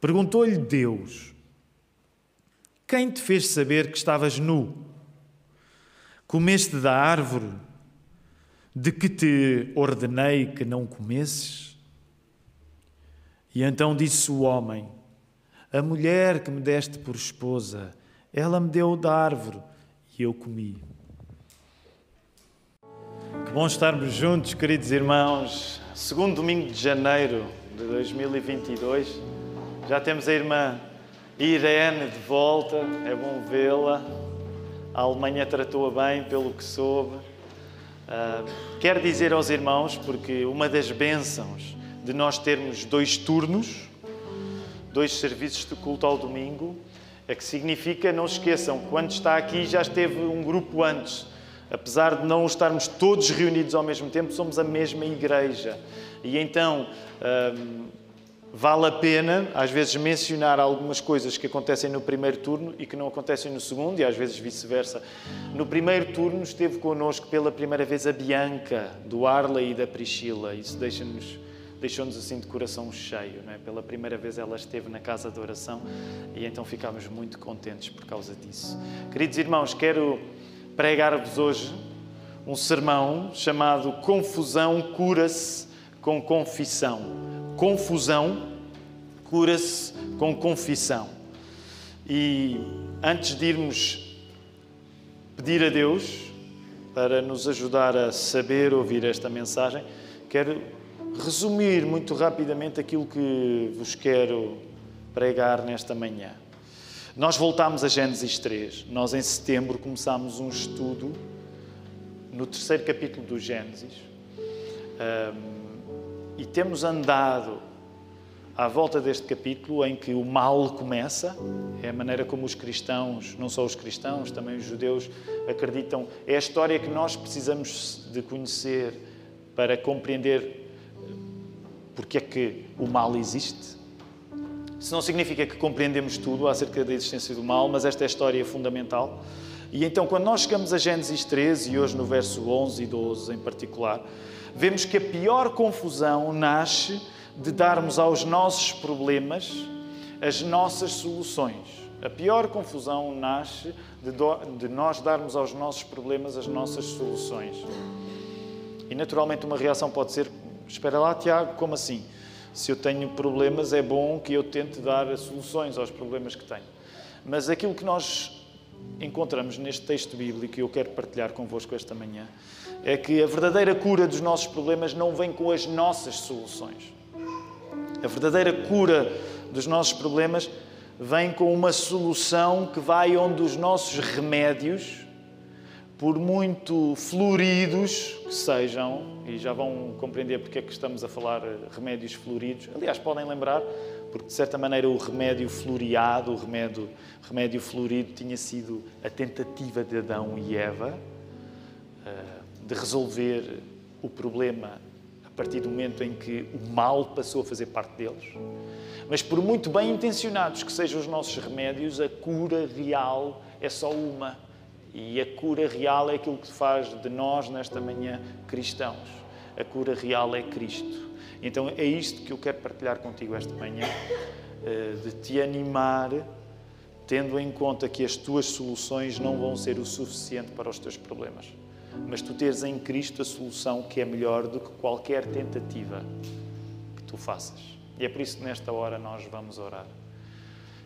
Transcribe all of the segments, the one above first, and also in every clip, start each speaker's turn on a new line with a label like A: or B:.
A: Perguntou-lhe Deus: Quem te fez saber que estavas nu? Comeste da árvore de que te ordenei que não comesses? E então disse o homem: A mulher que me deste por esposa, ela me deu da árvore e eu comi. Que bom estarmos juntos, queridos irmãos. Segundo domingo de janeiro de 2022. Já temos a irmã Irene de volta, é bom vê-la. A Alemanha tratou-a bem, pelo que soube. Uh, quero dizer aos irmãos, porque uma das bênçãos de nós termos dois turnos, dois serviços de culto ao domingo, é que significa, não se esqueçam, quando está aqui já esteve um grupo antes. Apesar de não estarmos todos reunidos ao mesmo tempo, somos a mesma igreja. E então hum, vale a pena, às vezes, mencionar algumas coisas que acontecem no primeiro turno e que não acontecem no segundo, e às vezes vice-versa. No primeiro turno esteve connosco pela primeira vez a Bianca, do Arla e da Priscila. Isso deixa-nos deixou-nos assim de coração cheio. Não é? Pela primeira vez ela esteve na casa de oração e então ficámos muito contentes por causa disso. Queridos irmãos, quero pregar-vos hoje um sermão chamado Confusão cura-se com confissão. Confusão cura-se com confissão. E antes de irmos pedir a Deus para nos ajudar a saber ouvir esta mensagem, quero resumir muito rapidamente aquilo que vos quero pregar nesta manhã. Nós voltámos a Gênesis 3. Nós, em setembro, começámos um estudo no terceiro capítulo do Gênesis. Um, e temos andado à volta deste capítulo em que o mal começa, é a maneira como os cristãos, não só os cristãos, também os judeus, acreditam. É a história que nós precisamos de conhecer para compreender porque é que o mal existe. Isso não significa que compreendemos tudo acerca da existência do mal, mas esta é a história fundamental. E então, quando nós chegamos a Gênesis 13, e hoje no verso 11 e 12 em particular, vemos que a pior confusão nasce de darmos aos nossos problemas as nossas soluções. A pior confusão nasce de, do, de nós darmos aos nossos problemas as nossas soluções. E naturalmente, uma reação pode ser Espera lá, Tiago, como assim? Se eu tenho problemas, é bom que eu tente dar soluções aos problemas que tenho. Mas aquilo que nós encontramos neste texto bíblico, e eu quero partilhar convosco esta manhã, é que a verdadeira cura dos nossos problemas não vem com as nossas soluções. A verdadeira cura dos nossos problemas vem com uma solução que vai onde os nossos remédios por muito floridos que sejam, e já vão compreender porque é que estamos a falar remédios floridos. Aliás, podem lembrar, porque de certa maneira o remédio floreado, o remédio, remédio florido, tinha sido a tentativa de Adão e Eva eh, de resolver o problema a partir do momento em que o mal passou a fazer parte deles. Mas por muito bem intencionados que sejam os nossos remédios, a cura real é só uma e a cura real é aquilo que faz de nós, nesta manhã, cristãos. A cura real é Cristo. Então é isto que eu quero partilhar contigo esta manhã, eh, de te animar, tendo em conta que as tuas soluções não vão ser o suficiente para os teus problemas, mas tu teres em Cristo a solução que é melhor do que qualquer tentativa que tu faças. E é por isso que nesta hora nós vamos orar.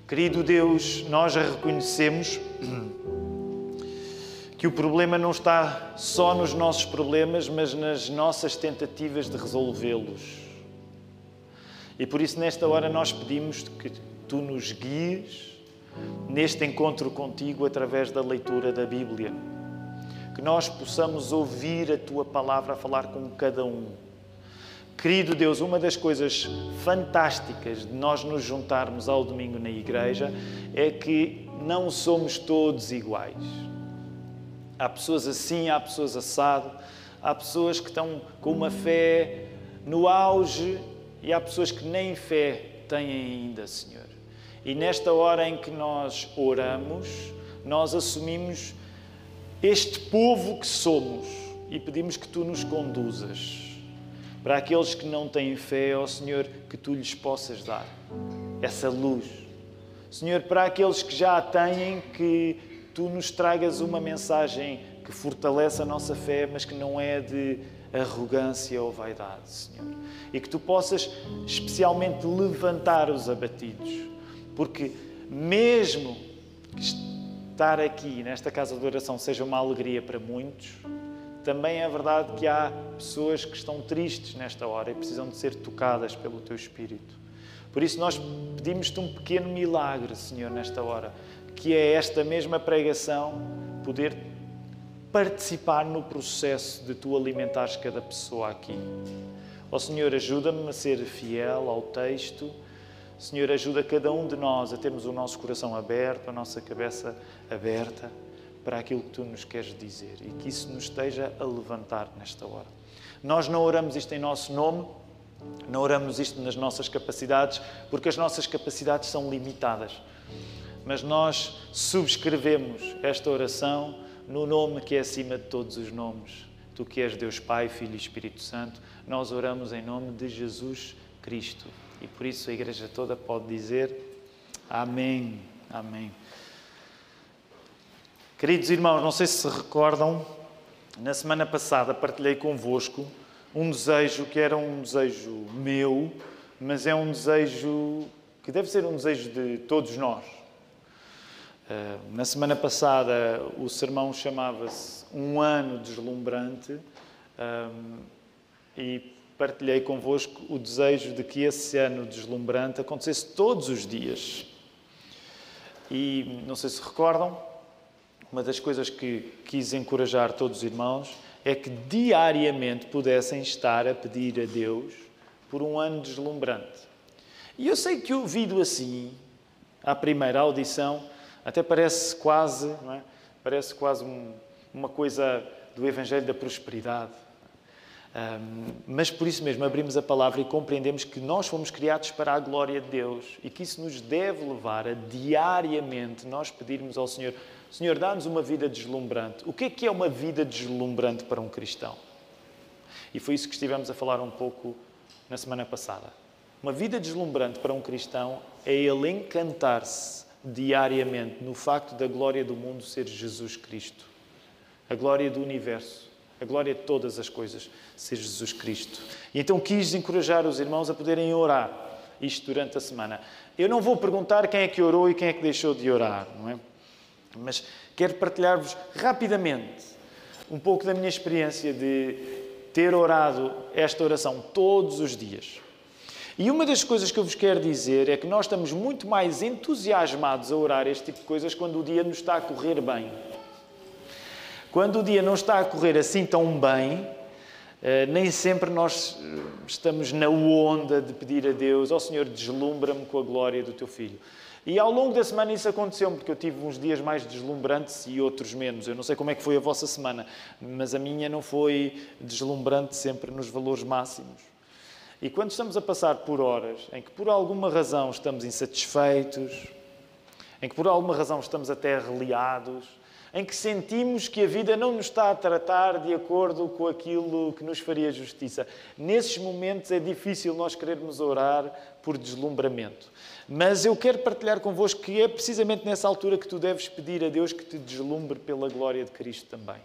A: Querido Deus, nós reconhecemos que o problema não está só nos nossos problemas, mas nas nossas tentativas de resolvê-los. E por isso, nesta hora, nós pedimos que tu nos guies neste encontro contigo através da leitura da Bíblia. Que nós possamos ouvir a tua palavra a falar com cada um. Querido Deus, uma das coisas fantásticas de nós nos juntarmos ao domingo na igreja é que não somos todos iguais. Há pessoas assim, há pessoas assado, há pessoas que estão com uma fé no auge e há pessoas que nem fé têm ainda, Senhor. E nesta hora em que nós oramos, nós assumimos este povo que somos e pedimos que tu nos conduzas. Para aqueles que não têm fé, ó Senhor, que tu lhes possas dar essa luz. Senhor, para aqueles que já a têm, que tu nos tragas uma mensagem que fortalece a nossa fé, mas que não é de arrogância ou vaidade, Senhor. E que tu possas especialmente levantar os abatidos, porque mesmo que estar aqui nesta casa de oração seja uma alegria para muitos, também é verdade que há pessoas que estão tristes nesta hora e precisam de ser tocadas pelo teu Espírito. Por isso, nós pedimos-te um pequeno milagre, Senhor, nesta hora, que é esta mesma pregação poder participar no processo de tu alimentares cada pessoa aqui. Ó oh, Senhor, ajuda-me a ser fiel ao texto. Senhor, ajuda cada um de nós a termos o nosso coração aberto, a nossa cabeça aberta para aquilo que tu nos queres dizer e que isso nos esteja a levantar nesta hora. Nós não oramos isto em nosso nome, não oramos isto nas nossas capacidades, porque as nossas capacidades são limitadas. Mas nós subscrevemos esta oração no nome que é acima de todos os nomes. Tu que és Deus Pai, Filho e Espírito Santo, nós oramos em nome de Jesus Cristo. E por isso a igreja toda pode dizer Amém. Amém. Queridos irmãos, não sei se se recordam, na semana passada partilhei convosco um desejo que era um desejo meu, mas é um desejo que deve ser um desejo de todos nós. Eh, na semana passada o sermão chamava-se Um Ano Deslumbrante ehm, e partilhei convosco o desejo de que esse ano deslumbrante acontecesse todos os dias. E não sei se recordam, uma das coisas que quis encorajar todos os irmãos é que diariamente pudessem estar a pedir a Deus por um ano deslumbrante. E eu sei que ouvido assim, à primeira audição, até parece quase, é? parece quase um, uma coisa do Evangelho da prosperidade. Um, mas por isso mesmo abrimos a palavra e compreendemos que nós fomos criados para a glória de Deus e que isso nos deve levar a diariamente nós pedirmos ao Senhor Senhor, dá-nos uma vida deslumbrante. O que é que é uma vida deslumbrante para um cristão? E foi isso que estivemos a falar um pouco na semana passada. Uma vida deslumbrante para um cristão é ele encantar-se diariamente no facto da glória do mundo ser Jesus Cristo. A glória do universo, a glória de todas as coisas ser Jesus Cristo. E então quis encorajar os irmãos a poderem orar isto durante a semana. Eu não vou perguntar quem é que orou e quem é que deixou de orar, não é? Mas quero partilhar-vos rapidamente um pouco da minha experiência de ter orado esta oração todos os dias. E uma das coisas que eu vos quero dizer é que nós estamos muito mais entusiasmados a orar este tipo de coisas quando o dia nos está a correr bem. Quando o dia não está a correr assim tão bem, eh, nem sempre nós eh, estamos na onda de pedir a Deus: Ó oh, Senhor, deslumbra-me com a glória do teu filho. E ao longo da semana isso aconteceu porque eu tive uns dias mais deslumbrantes e outros menos. Eu não sei como é que foi a vossa semana, mas a minha não foi deslumbrante sempre nos valores máximos. E quando estamos a passar por horas em que por alguma razão estamos insatisfeitos, em que por alguma razão estamos até reliados, em que sentimos que a vida não nos está a tratar de acordo com aquilo que nos faria justiça. Nesses momentos é difícil nós querermos orar por deslumbramento. Mas eu quero partilhar convosco que é precisamente nessa altura que tu deves pedir a Deus que te deslumbre pela glória de Cristo também.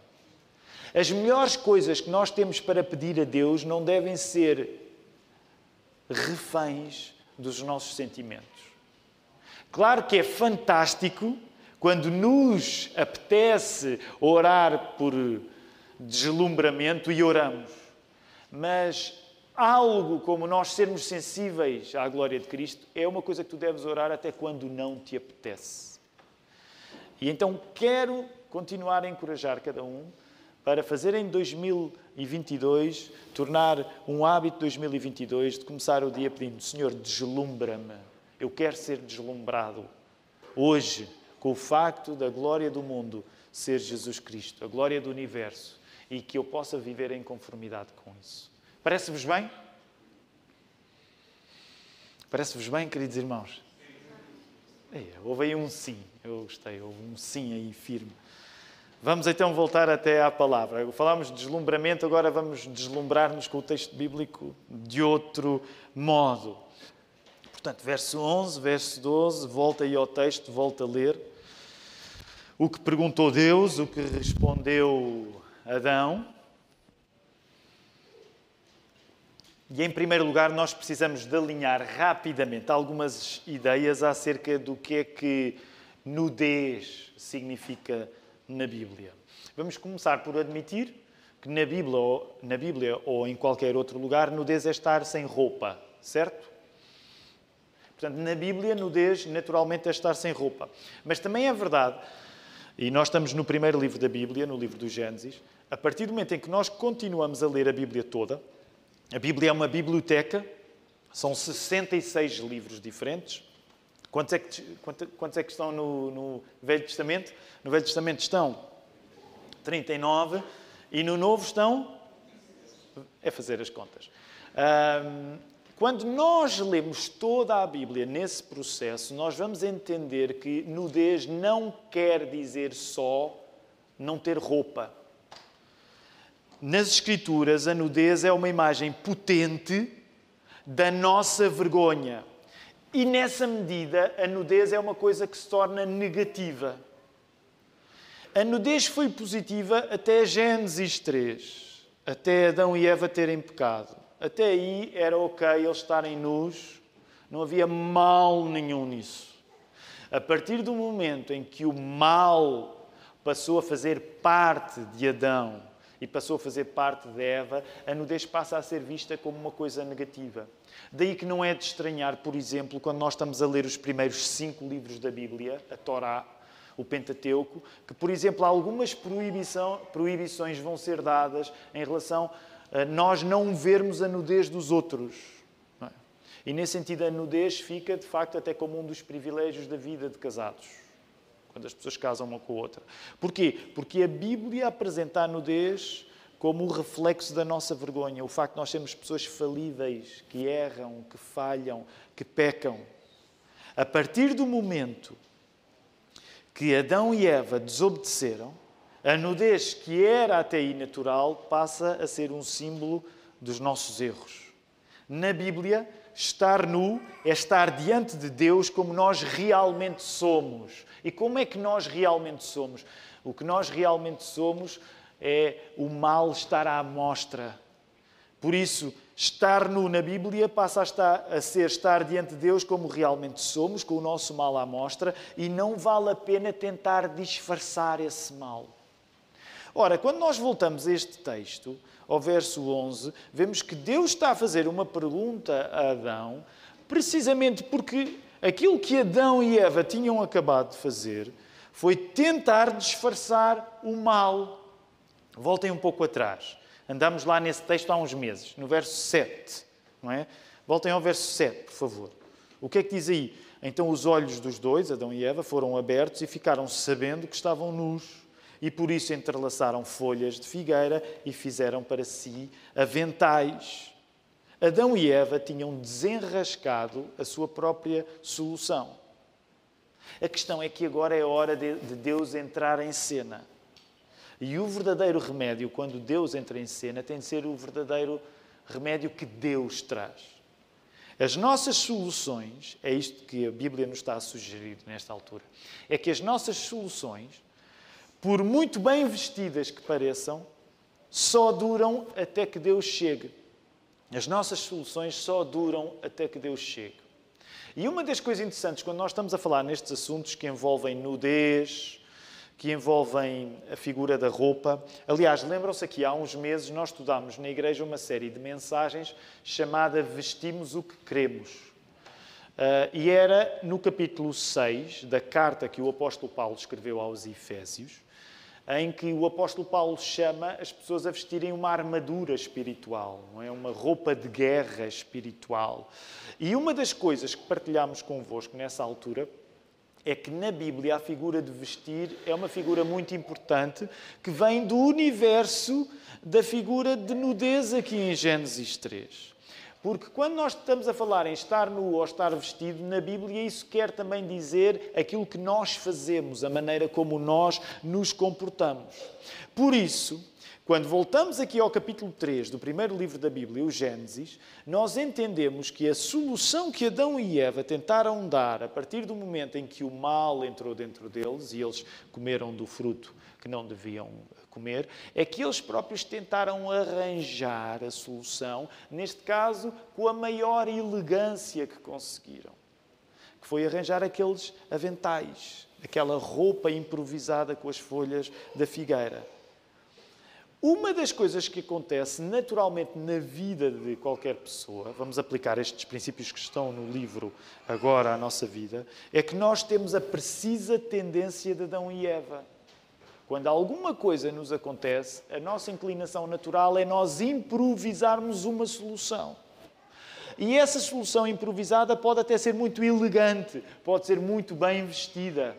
A: As melhores coisas que nós temos para pedir a Deus não devem ser reféns dos nossos sentimentos. Claro que é fantástico quando nos apetece orar por deslumbramento e oramos. Mas algo como nós sermos sensíveis à glória de Cristo é uma coisa que tu deves orar até quando não te apetece. E então quero continuar a encorajar cada um para fazer em 2022, tornar um hábito 2022 de começar o dia pedindo: Senhor, deslumbra-me. Eu quero ser deslumbrado hoje com o facto da glória do mundo ser Jesus Cristo, a glória do universo, e que eu possa viver em conformidade com isso. Parece-vos bem? Parece-vos bem, queridos irmãos? É, houve aí um sim, eu gostei, houve um sim aí firme. Vamos então voltar até à palavra. Falámos de deslumbramento, agora vamos deslumbrar-nos com o texto bíblico de outro modo. Portanto, verso 11, verso 12, volta aí ao texto, volta a ler. O que perguntou Deus, o que respondeu Adão. E em primeiro lugar, nós precisamos de alinhar rapidamente algumas ideias acerca do que é que nudez significa na Bíblia. Vamos começar por admitir que na Bíblia, na Bíblia ou em qualquer outro lugar, nudez é estar sem roupa, certo? Portanto, na Bíblia, nudez naturalmente é estar sem roupa. Mas também é verdade, e nós estamos no primeiro livro da Bíblia, no livro do Gênesis, a partir do momento em que nós continuamos a ler a Bíblia toda, a Bíblia é uma biblioteca, são 66 livros diferentes. Quantos é que, quantos é que estão no, no Velho Testamento? No Velho Testamento estão 39 e no Novo estão. É fazer as contas. Quando nós lemos toda a Bíblia nesse processo, nós vamos entender que nudez não quer dizer só não ter roupa. Nas Escrituras, a nudez é uma imagem potente da nossa vergonha. E nessa medida, a nudez é uma coisa que se torna negativa. A nudez foi positiva até Gênesis 3, até Adão e Eva terem pecado. Até aí era ok eles estarem nus, não havia mal nenhum nisso. A partir do momento em que o mal passou a fazer parte de Adão e passou a fazer parte de Eva, a nudez passa a ser vista como uma coisa negativa. Daí que não é de estranhar, por exemplo, quando nós estamos a ler os primeiros cinco livros da Bíblia, a Torá, o Pentateuco, que, por exemplo, algumas proibições vão ser dadas em relação nós não vermos a nudez dos outros. É? E nesse sentido, a nudez fica, de facto, até como um dos privilégios da vida de casados quando as pessoas casam uma com a outra. Porquê? Porque a Bíblia apresenta a nudez como o reflexo da nossa vergonha, o facto de nós sermos pessoas falíveis, que erram, que falham, que pecam. A partir do momento que Adão e Eva desobedeceram, a nudez que era até aí natural passa a ser um símbolo dos nossos erros. Na Bíblia, Estar nu é estar diante de Deus como nós realmente somos. E como é que nós realmente somos? O que nós realmente somos é o mal estar à mostra. Por isso, estar nu na Bíblia passa a, estar, a ser estar diante de Deus como realmente somos, com o nosso mal à mostra, e não vale a pena tentar disfarçar esse mal. Ora, quando nós voltamos a este texto, ao verso 11, vemos que Deus está a fazer uma pergunta a Adão, precisamente porque aquilo que Adão e Eva tinham acabado de fazer foi tentar disfarçar o mal. Voltem um pouco atrás. Andamos lá nesse texto há uns meses, no verso 7, não é? Voltem ao verso 7, por favor. O que é que diz aí? Então os olhos dos dois, Adão e Eva, foram abertos e ficaram sabendo que estavam nus e por isso entrelaçaram folhas de figueira e fizeram para si aventais. Adão e Eva tinham desenrascado a sua própria solução. A questão é que agora é hora de Deus entrar em cena. E o verdadeiro remédio, quando Deus entra em cena, tem de ser o verdadeiro remédio que Deus traz. As nossas soluções, é isto que a Bíblia nos está a sugerir nesta altura, é que as nossas soluções por muito bem vestidas que pareçam, só duram até que Deus chegue. As nossas soluções só duram até que Deus chegue. E uma das coisas interessantes quando nós estamos a falar nestes assuntos que envolvem nudez, que envolvem a figura da roupa. Aliás, lembram-se aqui, há uns meses nós estudámos na igreja uma série de mensagens chamada Vestimos o que Queremos. Uh, e era no capítulo 6 da carta que o apóstolo Paulo escreveu aos Efésios, em que o apóstolo Paulo chama as pessoas a vestirem uma armadura espiritual, não é? uma roupa de guerra espiritual. E uma das coisas que partilhamos convosco nessa altura é que na Bíblia a figura de vestir é uma figura muito importante que vem do universo da figura de nudez aqui em Gênesis 3. Porque quando nós estamos a falar em estar nu ou estar vestido, na Bíblia isso quer também dizer aquilo que nós fazemos, a maneira como nós nos comportamos. Por isso, Quando voltamos aqui ao capítulo 3 do primeiro livro da Bíblia, o Gênesis, nós entendemos que a solução que Adão e Eva tentaram dar a partir do momento em que o mal entrou dentro deles e eles comeram do fruto que não deviam comer, é que eles próprios tentaram arranjar a solução, neste caso com a maior elegância que conseguiram, que foi arranjar aqueles aventais, aquela roupa improvisada com as folhas da figueira. Uma das coisas que acontece naturalmente na vida de qualquer pessoa, vamos aplicar estes princípios que estão no livro agora à nossa vida, é que nós temos a precisa tendência de Adão e Eva. Quando alguma coisa nos acontece, a nossa inclinação natural é nós improvisarmos uma solução. E essa solução improvisada pode até ser muito elegante, pode ser muito bem vestida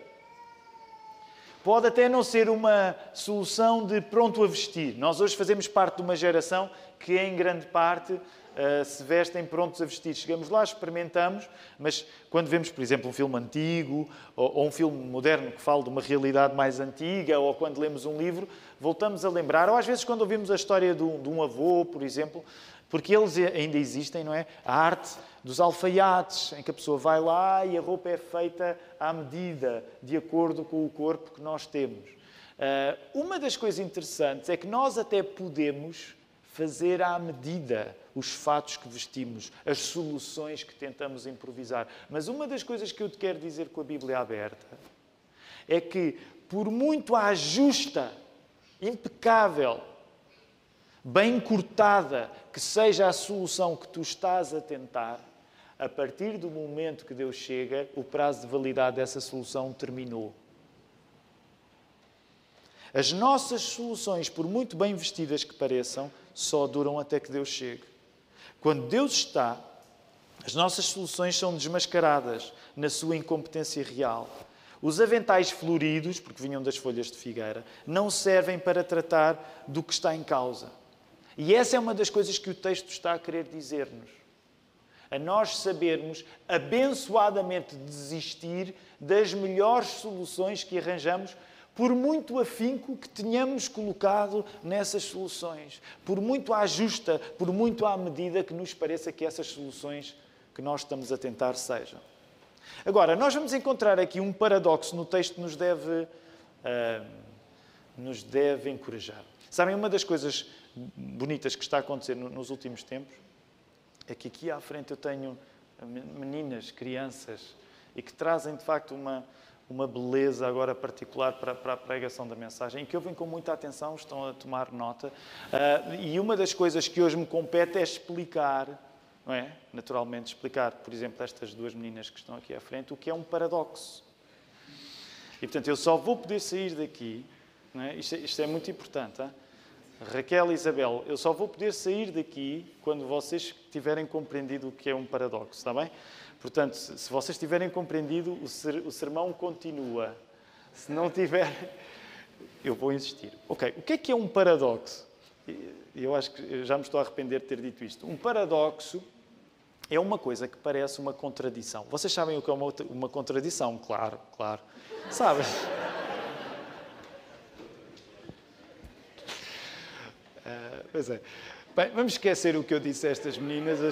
A: Pode até não ser uma solução de pronto a vestir. Nós hoje fazemos parte de uma geração que, em grande parte, uh, se vestem prontos a vestir. Chegamos lá, experimentamos, mas quando vemos, por exemplo, um filme antigo ou, um filme moderno que fala de uma realidade mais antiga, ou quando lemos um livro, voltamos a lembrar, ou às vezes quando ouvimos a história de um avô, por exemplo, porque eles ainda existem, não é? A arte dos alfaiates, em que a pessoa vai lá e a roupa é feita à medida, de acordo com o corpo que nós temos. Uh, uma das coisas interessantes é que nós até podemos fazer à medida os fatos que vestimos, as soluções que tentamos improvisar. Mas uma das coisas que eu te quero dizer com a Bíblia aberta é que, por muito à justa, impecável, bem cortada, que seja a solução que tu estás a tentar, a partir do momento que Deus chega, o prazo de validade dessa solução terminou. As nossas soluções, por muito bem vestidas que pareçam, só duram até que Deus chegue. Quando Deus está, as nossas soluções são desmascaradas na sua incompetência real. Os aventais floridos, porque vinham das folhas de figueira, não servem para tratar do que está em causa. E essa é uma das coisas que o texto está a querer dizer-nos. A nós sabermos abençoadamente desistir das melhores soluções que arranjamos, por muito afinco que tenhamos colocado nessas soluções, por muito à justa, por muito à medida que nos pareça que essas soluções que nós estamos a tentar sejam. Agora, nós vamos encontrar aqui um paradoxo no texto que nos deve, uh, nos deve encorajar. Sabem, uma das coisas bonitas que está a acontecer nos últimos tempos é que aqui à frente eu tenho meninas, crianças, e que trazem de facto uma, uma beleza agora particular para, para a pregação da mensagem, e que ouvem com muita atenção, estão a tomar nota. Uh, e uma das coisas que hoje me compete é explicar, não é? Naturalmente, explicar, por exemplo, estas duas meninas que estão aqui à frente, o que é um paradoxo. E portanto, eu só vou poder sair daqui, é? Isto, é, isto é muito importante. Hein? Raquel e Isabel, eu só vou poder sair daqui quando vocês tiverem compreendido o que é um paradoxo, está bem? Portanto, se vocês tiverem compreendido, o sermão continua. Se não tiver, eu vou insistir. Ok, o que é que é um paradoxo? Eu acho que já me estou a arrepender de ter dito isto. Um paradoxo é uma coisa que parece uma contradição. Vocês sabem o que é uma, uma contradição? Claro, claro. Sabem? Pois é. Bem, vamos esquecer o que eu disse a estas meninas. A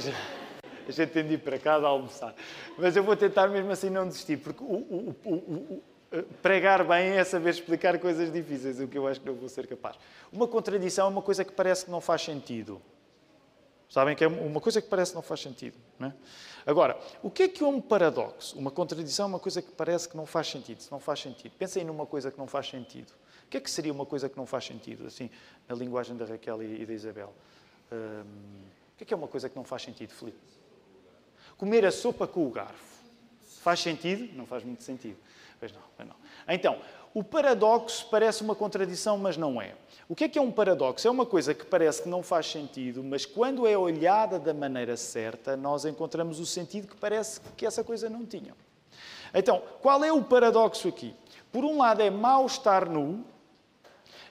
A: gente, tem de ir para casa a almoçar. Mas eu vou tentar mesmo assim não desistir, porque o, o, o, pregar bem é saber explicar coisas difíceis, o que eu acho que não vou ser capaz. Uma contradição é uma coisa que parece que não faz sentido. Sabem que é uma coisa que parece que não faz sentido. Não é? Agora, o que é que é um paradoxo? Uma contradição é uma coisa que parece que não faz sentido. Se não faz sentido, pensem numa coisa que não faz sentido. O que é que seria uma coisa que não faz sentido, assim, na linguagem da Raquel e da Isabel? O que é que é uma coisa que não faz sentido, Filipe? Comer a sopa com o garfo. Faz sentido? Não faz muito sentido. Pois não, pois não. Então, o paradoxo parece uma contradição, mas não é. O que é que é um paradoxo? É uma coisa que parece que não faz sentido, mas quando é olhada da maneira certa, nós encontramos o sentido que parece que essa coisa não tinha. Então, qual é o paradoxo aqui? Por um lado, é mau estar nu,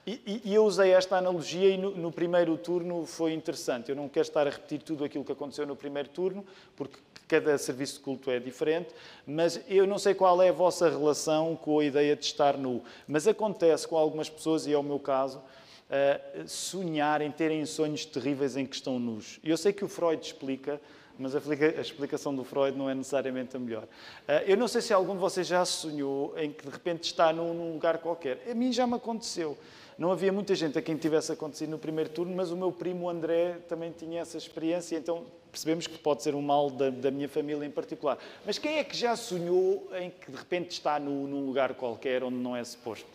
A: e, e, eu usei esta analogia e no, no, primeiro turno foi interessante. Eu não quero estar a repetir tudo aquilo que aconteceu no primeiro turno, porque cada serviço de culto é diferente, mas eu não sei qual é a vossa relação com a ideia de estar nu. Mas acontece com algumas pessoas, e é o meu caso, uh, sonharem, terem sonhos terríveis em que estão nus. Eu sei que o Freud explica, mas a, explicação do Freud não é necessariamente a melhor. Uh, eu não sei se algum de vocês já sonhou em que de repente está num lugar qualquer. A mim já me aconteceu. Não havia muita gente a quem tivesse acontecido no primeiro turno, mas o meu primo André também tinha essa experiência, então percebemos que pode ser um mal da, da minha família em particular. Mas quem é que já sonhou em que de repente está no, num lugar qualquer onde não é suposto?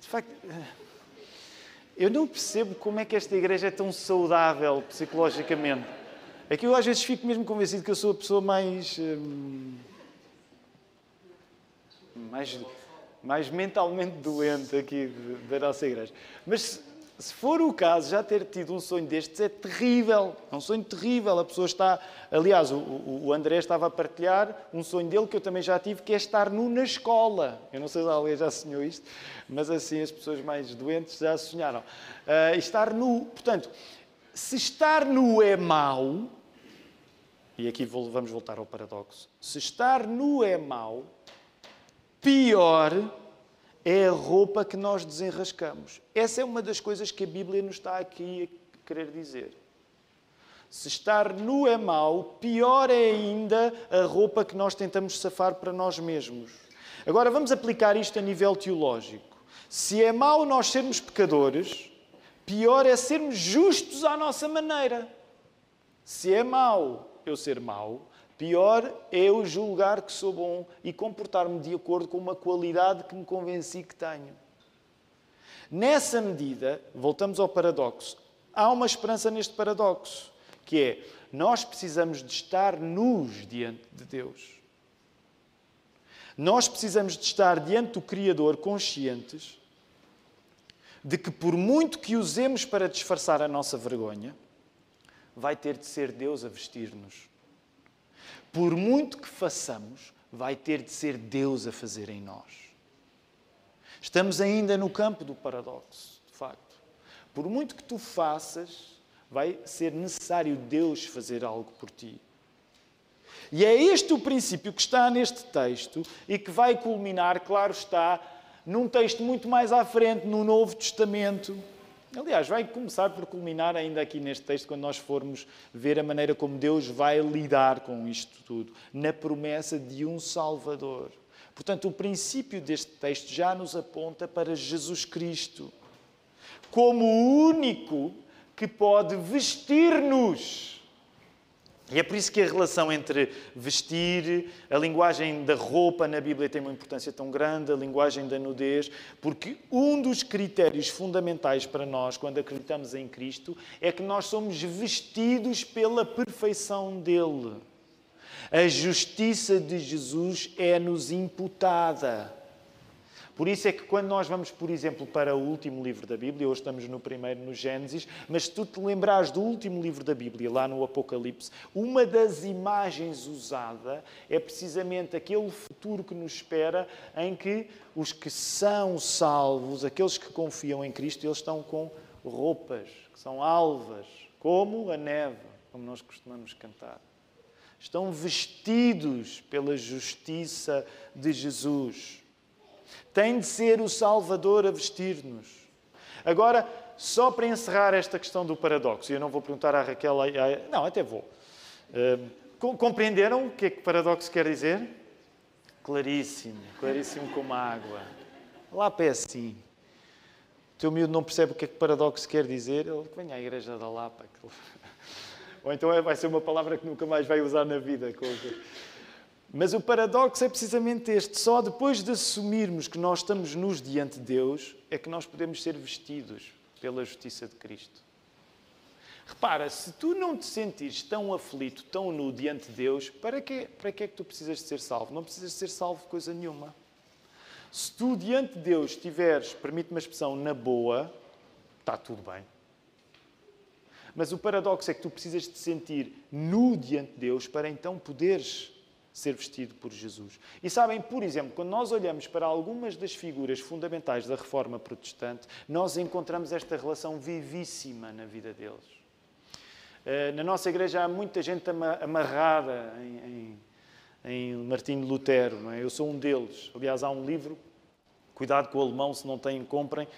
A: De facto, eu não percebo como é que esta igreja é tão saudável psicologicamente. É que eu às vezes fico mesmo convencido que eu sou a pessoa mais. Hum, mais mais mentalmente doente aqui da nossa igreja. Mas se for o caso, já ter tido um sonho destes é terrível. É um sonho terrível. A pessoa está. Aliás, o, André estava a partilhar um sonho dele que eu também já tive, que é estar nu na escola. Eu não sei se alguém já sonhou isto, mas assim as pessoas mais doentes já sonharam. Uh, estar nu. Portanto, se estar nu é mau, e aqui vamos voltar ao paradoxo: se estar nu é mau, pior é a roupa que nós desenrascamos. Essa é uma das coisas que a Bíblia nos está aqui a querer dizer. Se estar nu é mau, pior é ainda a roupa que nós tentamos safar para nós mesmos. Agora vamos aplicar isto a nível teológico. Se é mau nós sermos pecadores, pior é sermos justos à nossa maneira. Se é mau eu ser mau, Pior é eu julgar que sou bom e comportar-me de acordo com uma qualidade que me convenci que tenho. Nessa medida, voltamos ao paradoxo, há uma esperança neste paradoxo, que é nós precisamos de estar nus diante de Deus. Nós precisamos de estar diante do Criador conscientes de que, por muito que usemos para disfarçar a nossa vergonha, vai ter de ser Deus a vestir-nos por muito que façamos, vai ter de ser Deus a fazer em nós. Estamos ainda no campo do paradoxo, de facto. Por muito que tu faças, vai ser necessário Deus fazer algo por ti. E é este o princípio que está neste texto e que vai culminar, claro está, num texto muito mais à frente, no Novo Testamento, Aliás, vai começar por culminar ainda aqui neste texto, quando nós formos ver a maneira como Deus vai lidar com isto tudo, na promessa de um Salvador. Portanto, o princípio deste texto já nos aponta para Jesus Cristo, como o único que pode vestir-nos e é por isso que a relação entre vestir, a linguagem da roupa na Bíblia tem uma importância tão grande, a linguagem da nudez, porque um dos critérios fundamentais para nós, quando acreditamos em Cristo, é que nós somos vestidos pela perfeição dele. A justiça de Jesus é-nos imputada. Por isso é que quando nós vamos, por exemplo, para o último livro da Bíblia, hoje estamos no primeiro, no Gênesis, mas se tu te lembrares do último livro da Bíblia, lá no Apocalipse, uma das imagens usada é precisamente aquele futuro que nos espera em que os que são salvos, aqueles que confiam em Cristo, eles estão com roupas que são alvas, como a neve, como nós costumamos cantar. Estão vestidos pela justiça de Jesus. Tem de ser o Salvador a vestir-nos. Agora, só para encerrar esta questão do paradoxo, e eu não vou perguntar à Raquel, não, até vou. Uh, compreenderam o que é que paradoxo quer dizer? Claríssimo, claríssimo como a água. Lá pé assim. O teu miúdo não percebe o que é que paradoxo quer dizer, ele venha à igreja da Lapa. Ou então é, vai ser uma palavra que nunca mais vai usar na vida. Mas o paradoxo é precisamente este: só depois de assumirmos que nós estamos nus diante de Deus é que nós podemos ser vestidos pela justiça de Cristo. Repara, se tu não te sentires tão aflito, tão nu diante de Deus, para que, para que é que tu precisas de ser salvo? Não precisas de ser salvo coisa nenhuma. Se tu diante de Deus estiveres, permite-me a expressão, na boa, está tudo bem. Mas o paradoxo é que tu precisas de te sentir nu diante de Deus para então poderes ser vestido por Jesus. E sabem, por exemplo, quando nós olhamos para algumas das figuras fundamentais da reforma protestante, nós encontramos esta relação vivíssima na vida deles. Eh, na nossa igreja há muita gente amarrada em, em, em Martinho Lutero, não é? Eu sou um deles. Aliás, há um livro Cuidado com o alemão, se não têm, comprem,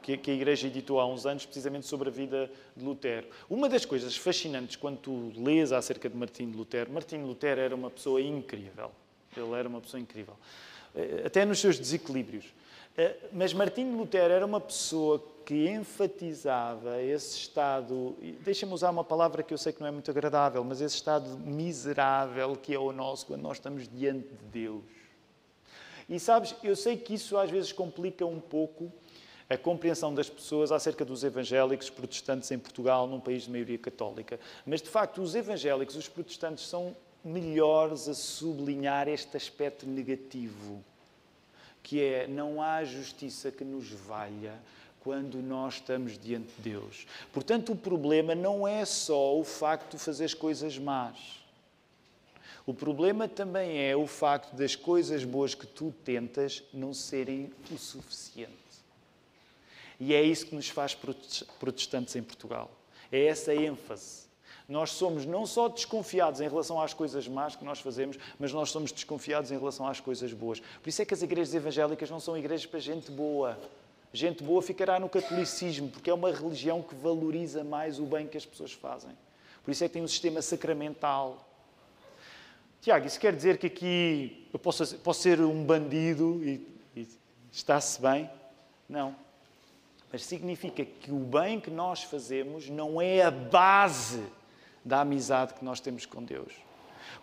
A: que a Igreja editou há uns anos, precisamente sobre a vida de Lutero. Uma das coisas fascinantes quando tu lês acerca de Martim de Lutero, Martim de Lutero era uma pessoa incrível. Ele era uma pessoa incrível. Eh, até nos seus desequilíbrios. Eh, mas Martim de Lutero era uma pessoa que enfatizava esse estado, deixa-me usar uma palavra que eu sei que não é muito agradável, mas esse estado miserável que é o nosso quando nós estamos diante de Deus. E sabes, eu sei que isso às vezes complica um pouco a compreensão das pessoas acerca dos evangélicos protestantes em Portugal, num país de maioria católica. Mas de facto, os evangélicos, os protestantes, são melhores a sublinhar este aspecto negativo, que é não há justiça que nos valha quando nós estamos diante de Deus. Portanto, o problema não é só o facto de fazer coisas más. O problema também é o facto das coisas boas que tu tentas não serem o suficiente. E é isso que nos faz protestantes em Portugal. É essa ênfase. Nós somos não só desconfiados em relação às coisas más que nós fazemos, mas nós somos desconfiados em relação às coisas boas. Por isso é que as igrejas evangélicas não são igrejas para gente boa. Gente boa ficará no catolicismo, porque é uma religião que valoriza mais o bem que as pessoas fazem. Por isso é que tem um sistema sacramental. Tiago, isso quer dizer que aqui eu posso, posso ser um bandido e, e está-se bem? Não. Mas significa que o bem que nós fazemos não é a base da amizade que nós temos com Deus.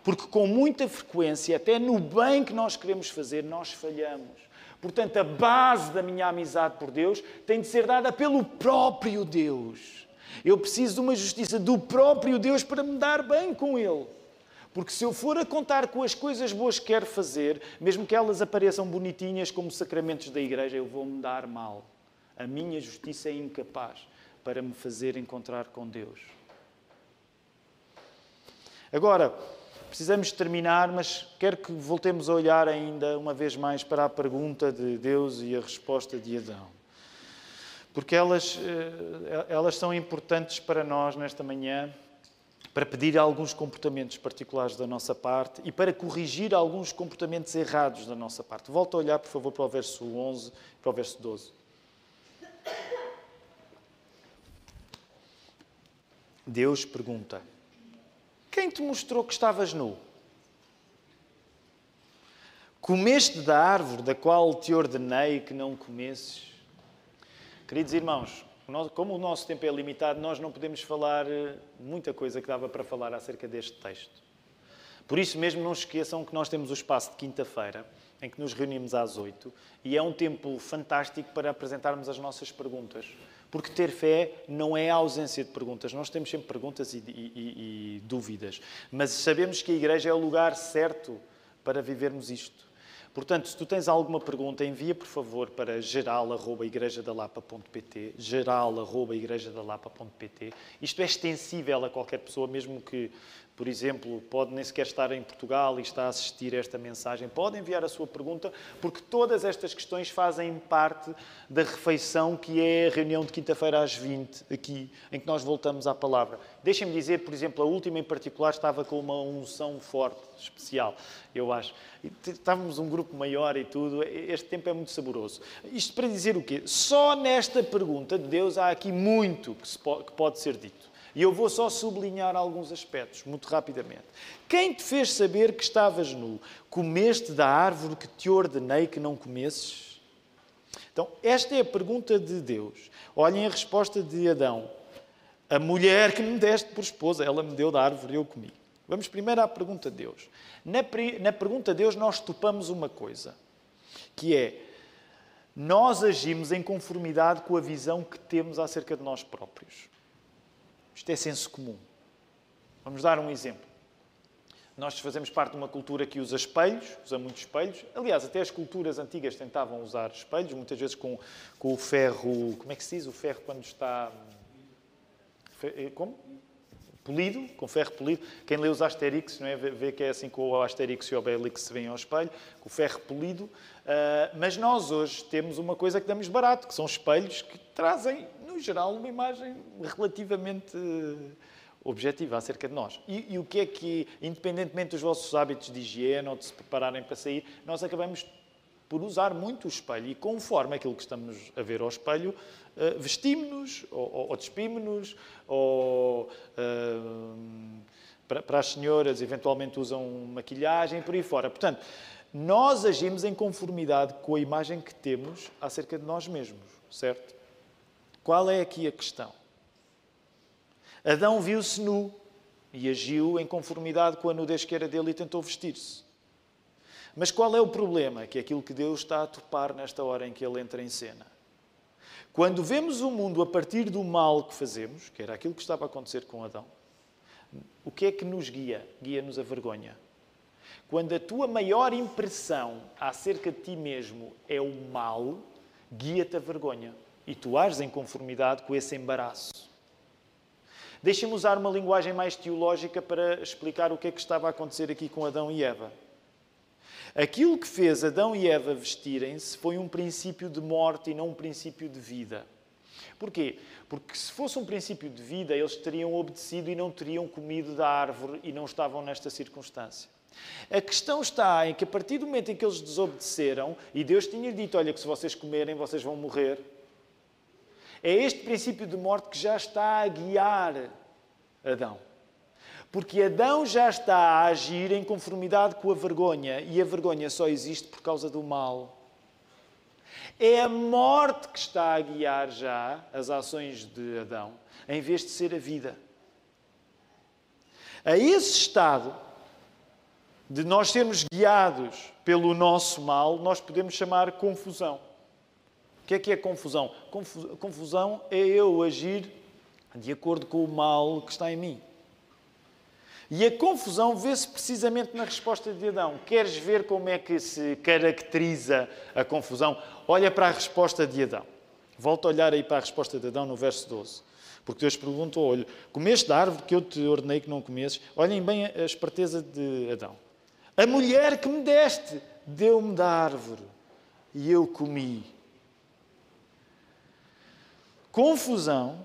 A: Porque com muita frequência, até no bem que nós queremos fazer, nós falhamos. Portanto, a base da minha amizade por Deus tem de ser dada pelo próprio Deus. Eu preciso de uma justiça do próprio Deus para me dar bem com Ele. Porque se eu for a contar com as coisas boas que quero fazer, mesmo que elas apareçam bonitinhas como sacramentos da igreja, eu vou me dar mal. A minha justiça é incapaz para me fazer encontrar com Deus. Agora, precisamos terminar, mas quero que voltemos a olhar ainda uma vez mais para a pergunta de Deus e a resposta de Adão. Porque elas, eh, elas são importantes para nós nesta manhã, para pedir alguns comportamentos particulares da nossa parte e para corrigir alguns comportamentos errados da nossa parte. Volta a olhar, por favor, para o verso 11 e para o verso 12. Deus pergunta: quem te mostrou que estavas nu? Comeste da árvore da qual te ordenei que não comesses? Queridos irmãos, como o nosso tempo é limitado, nós não podemos falar eh, muita coisa que dava para falar acerca deste texto. Por isso mesmo, não esqueçam que nós temos o espaço de quinta-feira, em que nos reunimos às oito, e é um tempo fantástico para apresentarmos as nossas perguntas. Porque ter fé não é a ausência de perguntas. Nós temos sempre perguntas e, e, e dúvidas. Mas sabemos que a igreja é o lugar certo para vivermos isto. Portanto, se tu tens alguma pergunta, envia por favor para geral.igrejadalapa.pt geral.igrejadalapa.pt Isto é extensível a qualquer pessoa, mesmo que por exemplo, pode nem sequer estar em Portugal e está a assistir a esta mensagem, pode enviar a sua pergunta, porque todas estas questões fazem parte da refeição que é a reunião de quinta-feira às 20, aqui, em que nós voltamos à palavra. Deixem-me dizer, por exemplo, a última em particular estava com uma unção forte, especial, eu acho. Estávamos um grupo maior e tudo, este tempo é muito saboroso. Isto para dizer o quê? Só nesta pergunta de Deus há aqui muito que pode ser dito. E eu vou só sublinhar alguns aspectos, muito rapidamente. Quem te fez saber que estavas nu? Comeste da árvore que te ordenei que não comesses? Então, esta é a pergunta de Deus. Olhem a resposta de Adão. A mulher que me deste por esposa, ela me deu da árvore e eu comi. Vamos primeiro à pergunta de Deus. Na, na pergunta de Deus, nós topamos uma coisa, que é nós agimos em conformidade com a visão que temos acerca de nós próprios. Isto é senso comum. Vamos dar um exemplo. Nós fazemos parte de uma cultura que usa espelhos, usa muitos espelhos. Aliás, até as culturas antigas tentavam usar espelhos, muitas vezes com, com o ferro. Como é que se diz? O ferro quando está. Eh, como? Polido, com ferro polido. Quem lê os Asterix não é? vê que é assim com o Asterix e o Obelix se vêem ao espelho, com o ferro polido. Uh, mas nós hoje temos uma coisa que damos barato, que são espelhos que trazem no geral, uma imagem relativamente eh, objetiva acerca de nós. E, e, o que é que, independentemente dos vossos hábitos de higiene ou de se prepararem para sair, nós acabamos
B: por usar muito o espelho e conforme aquilo que estamos a ver ao espelho, uh, vestimos-nos ou, ou, ou despimos-nos ou uh, para, as senhoras eventualmente usam maquilhagem por aí fora. Portanto, nós agimos em conformidade com a imagem que temos acerca de nós mesmos, certo? Qual é aqui a questão? Adão viu-se nu e agiu em conformidade com a nudez que era dele e tentou vestir-se. Mas qual é o problema? Que é aquilo que Deus está a topar nesta hora em que ele entra em cena. Quando vemos o mundo a partir do mal que fazemos, que era aquilo que estava a acontecer com Adão, o que é que nos guia? Guia-nos a vergonha. Quando a tua maior impressão acerca de ti mesmo é o mal, guia-te a vergonha. E tu ages em conformidade com esse embaraço. Deixem-me usar uma linguagem mais teológica para explicar o que é que estava a acontecer aqui com Adão e Eva. Aquilo que fez Adão e Eva vestirem-se foi um princípio de morte e não um princípio de vida. Porquê? Porque se fosse um princípio de vida, eles teriam obedecido e não teriam comido da árvore e não estavam nesta circunstância. A questão está em que a partir do momento em que eles desobedeceram e Deus tinha dito: Olha, que se vocês comerem, vocês vão morrer. É este princípio de morte que já está a guiar Adão. Porque Adão já está a agir em conformidade com a vergonha e a vergonha só existe por causa do mal. É a morte que está a guiar já as ações de Adão, em vez de ser a vida. A esse estado de nós sermos guiados pelo nosso mal, nós podemos chamar confusão. O que é que é confusão? Confusão é eu agir de acordo com o mal que está em mim. E a confusão vê-se precisamente na resposta de Adão. Queres ver como é que se caracteriza a confusão? Olha para a resposta de Adão. Volta a olhar aí para a resposta de Adão no verso 12. Porque Deus perguntou: olha, comeste da árvore que eu te ordenei que não comesses? Olhem bem a esperteza de Adão. A mulher que me deste deu-me da árvore e eu comi. Confusão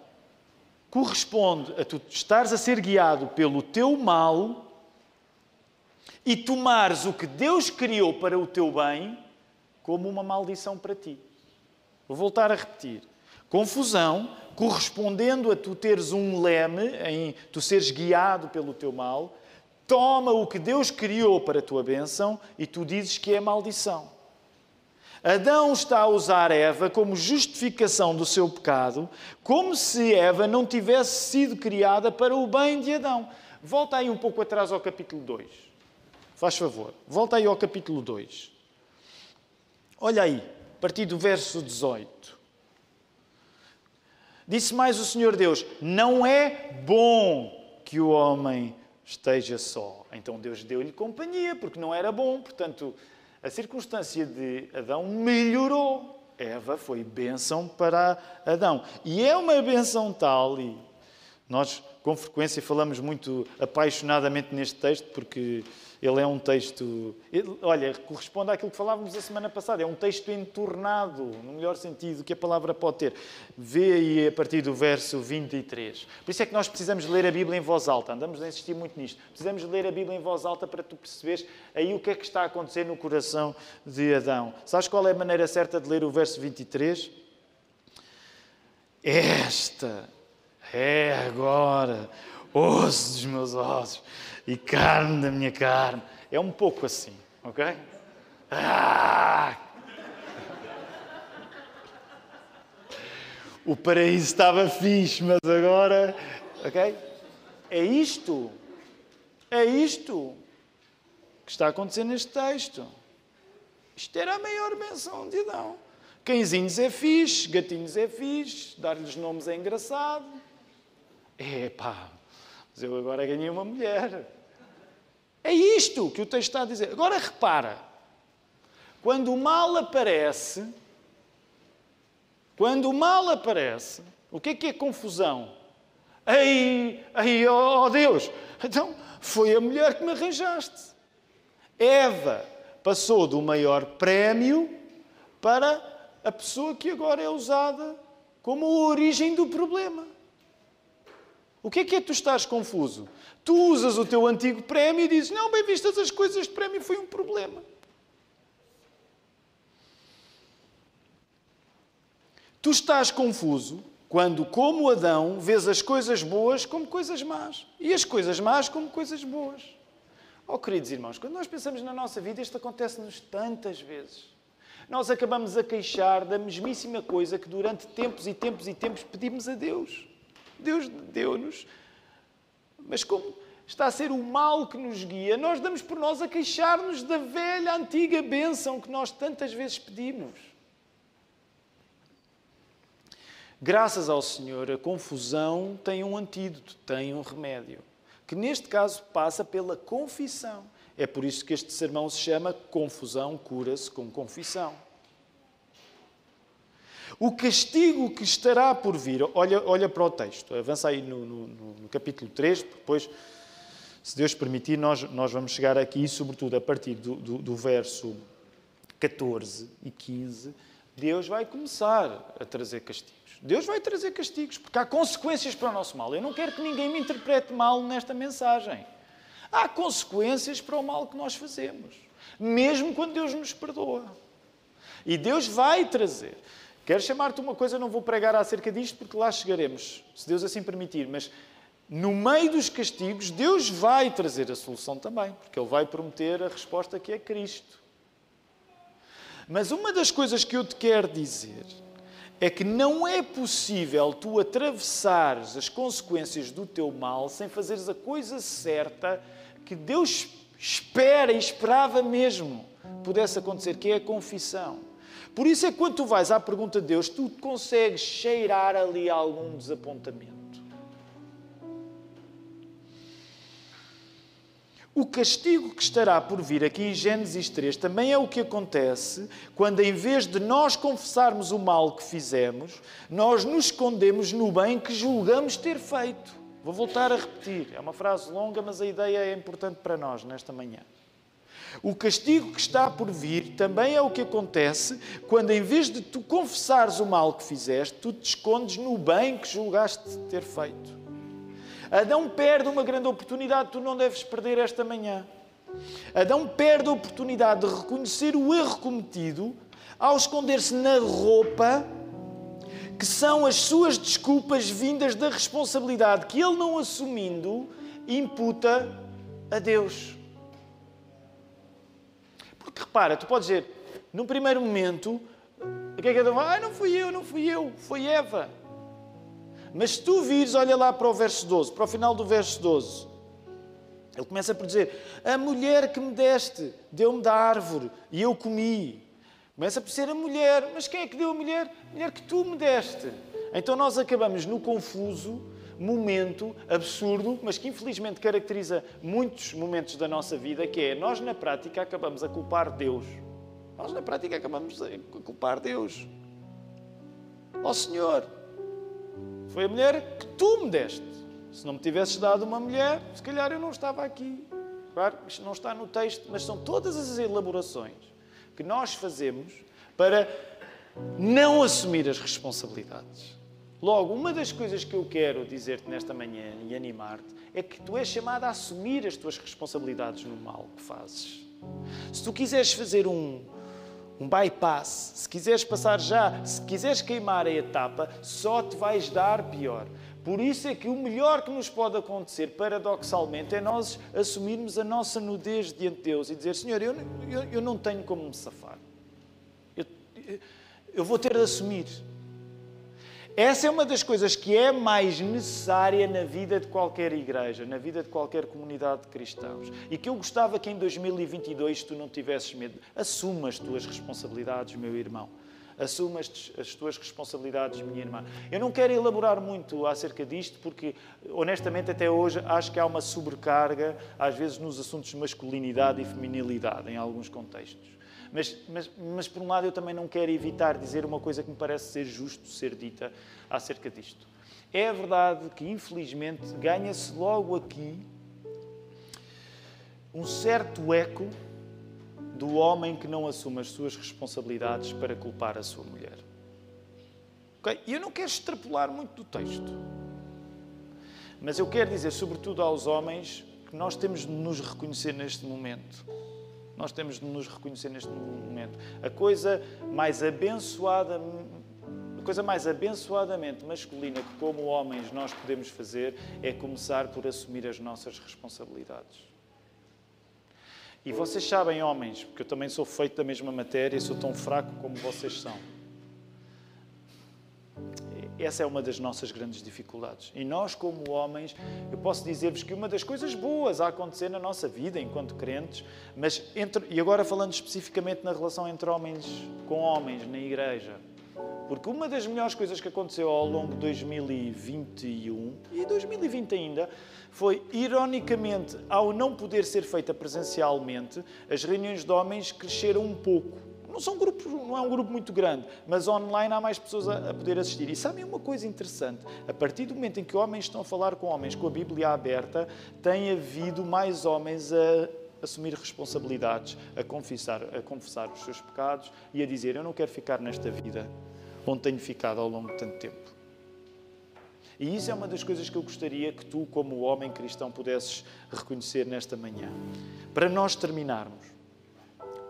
B: corresponde a tu estares a ser guiado pelo teu mal e tomares o que Deus criou para o teu bem como uma maldição para ti. Vou voltar a repetir. Confusão correspondendo a tu teres um leme, em tu seres guiado pelo teu mal, toma o que Deus criou para a tua bênção e tu dizes que é maldição. Adão está a usar Eva como justificação do seu pecado, como se Eva não tivesse sido criada para o bem de Adão. Volta aí um pouco atrás ao capítulo 2. Faz favor, volta aí ao capítulo 2. Olha aí, a partir do verso 18. Disse mais o Senhor Deus: Não é bom que o homem esteja só. Então Deus deu-lhe companhia, porque não era bom, portanto a circunstância de Adão melhorou. Eva foi bênção para Adão. E é uma bênção tal, e nós com frequência falamos muito apaixonadamente neste texto, porque ele é um texto. Olha, corresponde àquilo que falávamos a semana passada. É um texto entornado, no melhor sentido que a palavra pode ter. Vê aí a partir do verso 23. Por isso é que nós precisamos ler a Bíblia em voz alta. Andamos a insistir muito nisto. Precisamos ler a Bíblia em voz alta para tu perceberes aí o que é que está a acontecer no coração de Adão. Sabes qual é a maneira certa de ler o verso 23? Esta é agora osso dos meus ossos e carne da minha carne. É um pouco assim, ok? Ah! O paraíso estava fixe, mas agora, ok? É isto, é isto que está acontecendo neste texto. Isto era a maior menção de Adão. Cãezinhos é fixe, gatinhos é fixe, dar-lhes nomes é engraçado. É pá, mas eu agora ganhei uma mulher. É isto que o texto está a dizer. Agora repara, quando o mal aparece, quando o mal aparece, o que é que é confusão? Ei, ei, oh Deus, então foi a mulher que me arranjaste. Eva passou do maior prémio para a pessoa que agora é usada como a origem do problema. O que é que é que tu estás confuso? Tu usas o teu antigo prémio e dizes: Não, bem vistas as coisas, este prémio foi um problema. Tu estás confuso quando, como Adão, vês as coisas boas como coisas más e as coisas más como coisas boas. Oh, queridos irmãos, quando nós pensamos na nossa vida, isto acontece-nos tantas vezes. Nós acabamos a queixar da mesmíssima coisa que durante tempos e tempos e tempos pedimos a Deus. Deus deu-nos, mas como está a ser o mal que nos guia, nós damos por nós a queixar-nos da velha, antiga bênção que nós tantas vezes pedimos. Graças ao Senhor, a confusão tem um antídoto, tem um remédio, que neste caso passa pela confissão. É por isso que este sermão se chama Confusão cura-se com confissão. O castigo que estará por vir, olha, olha para o texto, avança aí no, no, no capítulo 3, depois, se Deus permitir, nós, nós vamos chegar aqui, sobretudo a partir do, do, do verso 14 e 15, Deus vai começar a trazer castigos. Deus vai trazer castigos, porque há consequências para o nosso mal. Eu não quero que ninguém me interprete mal nesta mensagem. Há consequências para o mal que nós fazemos, mesmo quando Deus nos perdoa. E Deus vai trazer. Quero chamar-te uma coisa, não vou pregar acerca disto, porque lá chegaremos, se Deus assim permitir, mas no meio dos castigos, Deus vai trazer a solução também, porque Ele vai prometer a resposta que é Cristo. Mas uma das coisas que eu te quero dizer é que não é possível tu atravessares as consequências do teu mal sem fazeres a coisa certa que Deus espera e esperava mesmo pudesse acontecer, que é a confissão. Por isso é que quando tu vais à pergunta de Deus, tu consegues cheirar ali algum desapontamento. O castigo que estará por vir aqui em Gênesis 3 também é o que acontece quando, em vez de nós confessarmos o mal que fizemos, nós nos escondemos no bem que julgamos ter feito. Vou voltar a repetir, é uma frase longa, mas a ideia é importante para nós nesta manhã. O castigo que está por vir também é o que acontece quando, em vez de tu confessares o mal que fizeste, tu te escondes no bem que julgaste ter feito. Adão perde uma grande oportunidade, tu não deves perder esta manhã. Adão perde a oportunidade de reconhecer o erro cometido ao esconder-se na roupa, que são as suas desculpas vindas da responsabilidade que ele, não assumindo, imputa a Deus. Porque repara, tu podes dizer, num primeiro momento, o que é que Adão? Ah, não fui eu, não fui eu, foi Eva. Mas se tu vires, olha lá para o verso 12, para o final do verso 12. Ele começa por dizer: A mulher que me deste deu-me da árvore e eu comi. Começa por ser a mulher, mas quem é que deu a mulher? A mulher que tu me deste. Então nós acabamos no confuso momento absurdo, mas que infelizmente caracteriza muitos momentos da nossa vida, que é nós na prática acabamos a culpar Deus. Nós na prática acabamos a culpar Deus. Ó oh, Senhor, foi a mulher que tu me deste. Se não me tivesses dado uma mulher, se calhar eu não estava aqui. Claro, isto não está no texto, mas são todas as elaborações que nós fazemos para não assumir as responsabilidades. Logo, uma das coisas que eu quero dizer-te nesta manhã e animar-te é que tu és chamado a assumir as tuas responsabilidades no mal que fazes. Se tu quiseres fazer um, um bypass. Se quiseres passar já, se quiseres queimar a etapa, só te vais dar pior. Por isso é que o melhor que nos pode acontecer, paradoxalmente, é nós assumirmos a nossa nudez diante de Deus e dizer: Senhor, eu, eu, eu não tenho como me safar. Eu, eu vou ter de assumir. Essa é uma das coisas que é mais necessária na vida de qualquer igreja, na vida de qualquer comunidade de cristãos. E que eu gostava que em 2022 tu não tivesses medo. Assuma as tuas responsabilidades, meu irmão. Assuma as tuas responsabilidades, minha irmã. Eu não quero elaborar muito acerca disto, porque, honestamente, até hoje acho que há uma sobrecarga, às vezes, nos assuntos de masculinidade e feminilidade, em alguns contextos. Mas, mas, mas, por um lado, eu também não quero evitar dizer uma coisa que me parece ser justo ser dita acerca disto. É verdade que, infelizmente, ganha-se logo aqui um certo eco do homem que não assume as suas responsabilidades para culpar a sua mulher. Okay? Eu não quero extrapolar muito do texto, mas eu quero dizer, sobretudo aos homens, que nós temos de nos reconhecer neste momento nós temos de nos reconhecer neste momento. A coisa mais abençoada, coisa mais abençoadamente masculina que, como homens, nós podemos fazer é começar por assumir as nossas responsabilidades. E vocês sabem, homens, porque eu também sou feito da mesma matéria e sou tão fraco como vocês são. Essa é uma das nossas grandes dificuldades. E nós, como homens, eu posso dizer-vos que uma das coisas boas a acontecer na nossa vida enquanto crentes, mas entre, e agora falando especificamente na relação entre homens com homens na igreja, porque uma das melhores coisas que aconteceu ao longo de 2021 e 2020 ainda foi, ironicamente, ao não poder ser feita presencialmente, as reuniões de homens cresceram um pouco. Não, são grupos, não é um grupo muito grande, mas online há mais pessoas a, a, poder assistir. E sabem uma coisa interessante? A partir do momento em que homens estão a falar com homens com a Bíblia aberta, tem havido mais homens a assumir responsabilidades, a confessar, a confessar os seus pecados e a dizer: Eu não quero ficar nesta vida onde tenho ficado ao longo de tanto tempo. E isso é uma das coisas que eu gostaria que tu, como homem cristão, pudesses reconhecer nesta manhã. Para nós terminarmos,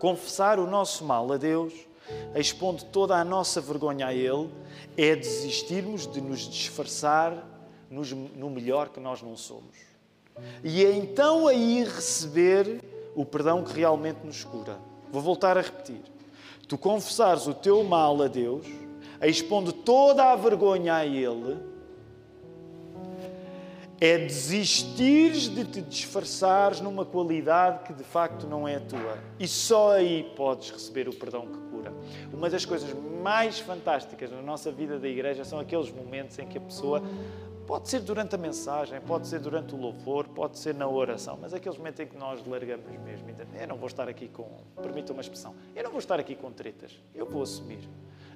B: confessar o nosso mal a Deus, expondo toda a nossa vergonha a Ele, é desistirmos de nos disfarçar no melhor que nós não somos. E é então aí receber o perdão que realmente nos cura. Vou voltar a repetir. Tu confessares o teu mal a Deus, expondo toda a vergonha a Ele, é desistires de te disfarçares numa qualidade que de facto não é tua. E só aí podes receber o perdão que cura. Uma das coisas mais fantásticas na nossa vida da igreja são aqueles momentos em que a pessoa pode ser durante a mensagem, pode ser durante o louvor, pode ser na oração, mas aqueles momentos em que nós largamos mesmo. Eu não vou estar aqui com, permita uma expressão, eu não vou estar aqui com tretas, eu vou assumir.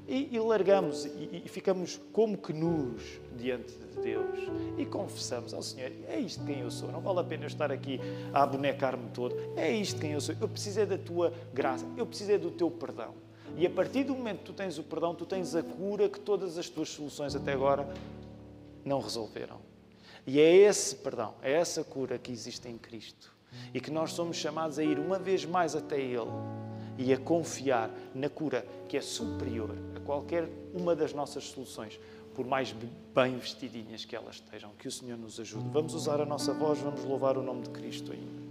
B: E, e largamos e, e, ficamos como que nus diante de Deus e confessamos ao Senhor: é isto quem eu sou. Não vale a pena eu estar aqui a abonecar-me todo. É isto quem eu sou. Eu preciso é da tua graça, eu preciso é do teu perdão. E a partir do momento que tu tens o perdão, tu tens a cura que todas as tuas soluções até agora não resolveram. E é esse perdão, é essa cura que existe em Cristo. E que nós somos chamados a ir uma vez mais até Ele e a confiar na cura que é superior a qualquer uma das nossas soluções, por mais bem vestidinhas que elas estejam. Que o Senhor nos ajude. Vamos usar a nossa voz, vamos louvar o nome de Cristo ainda.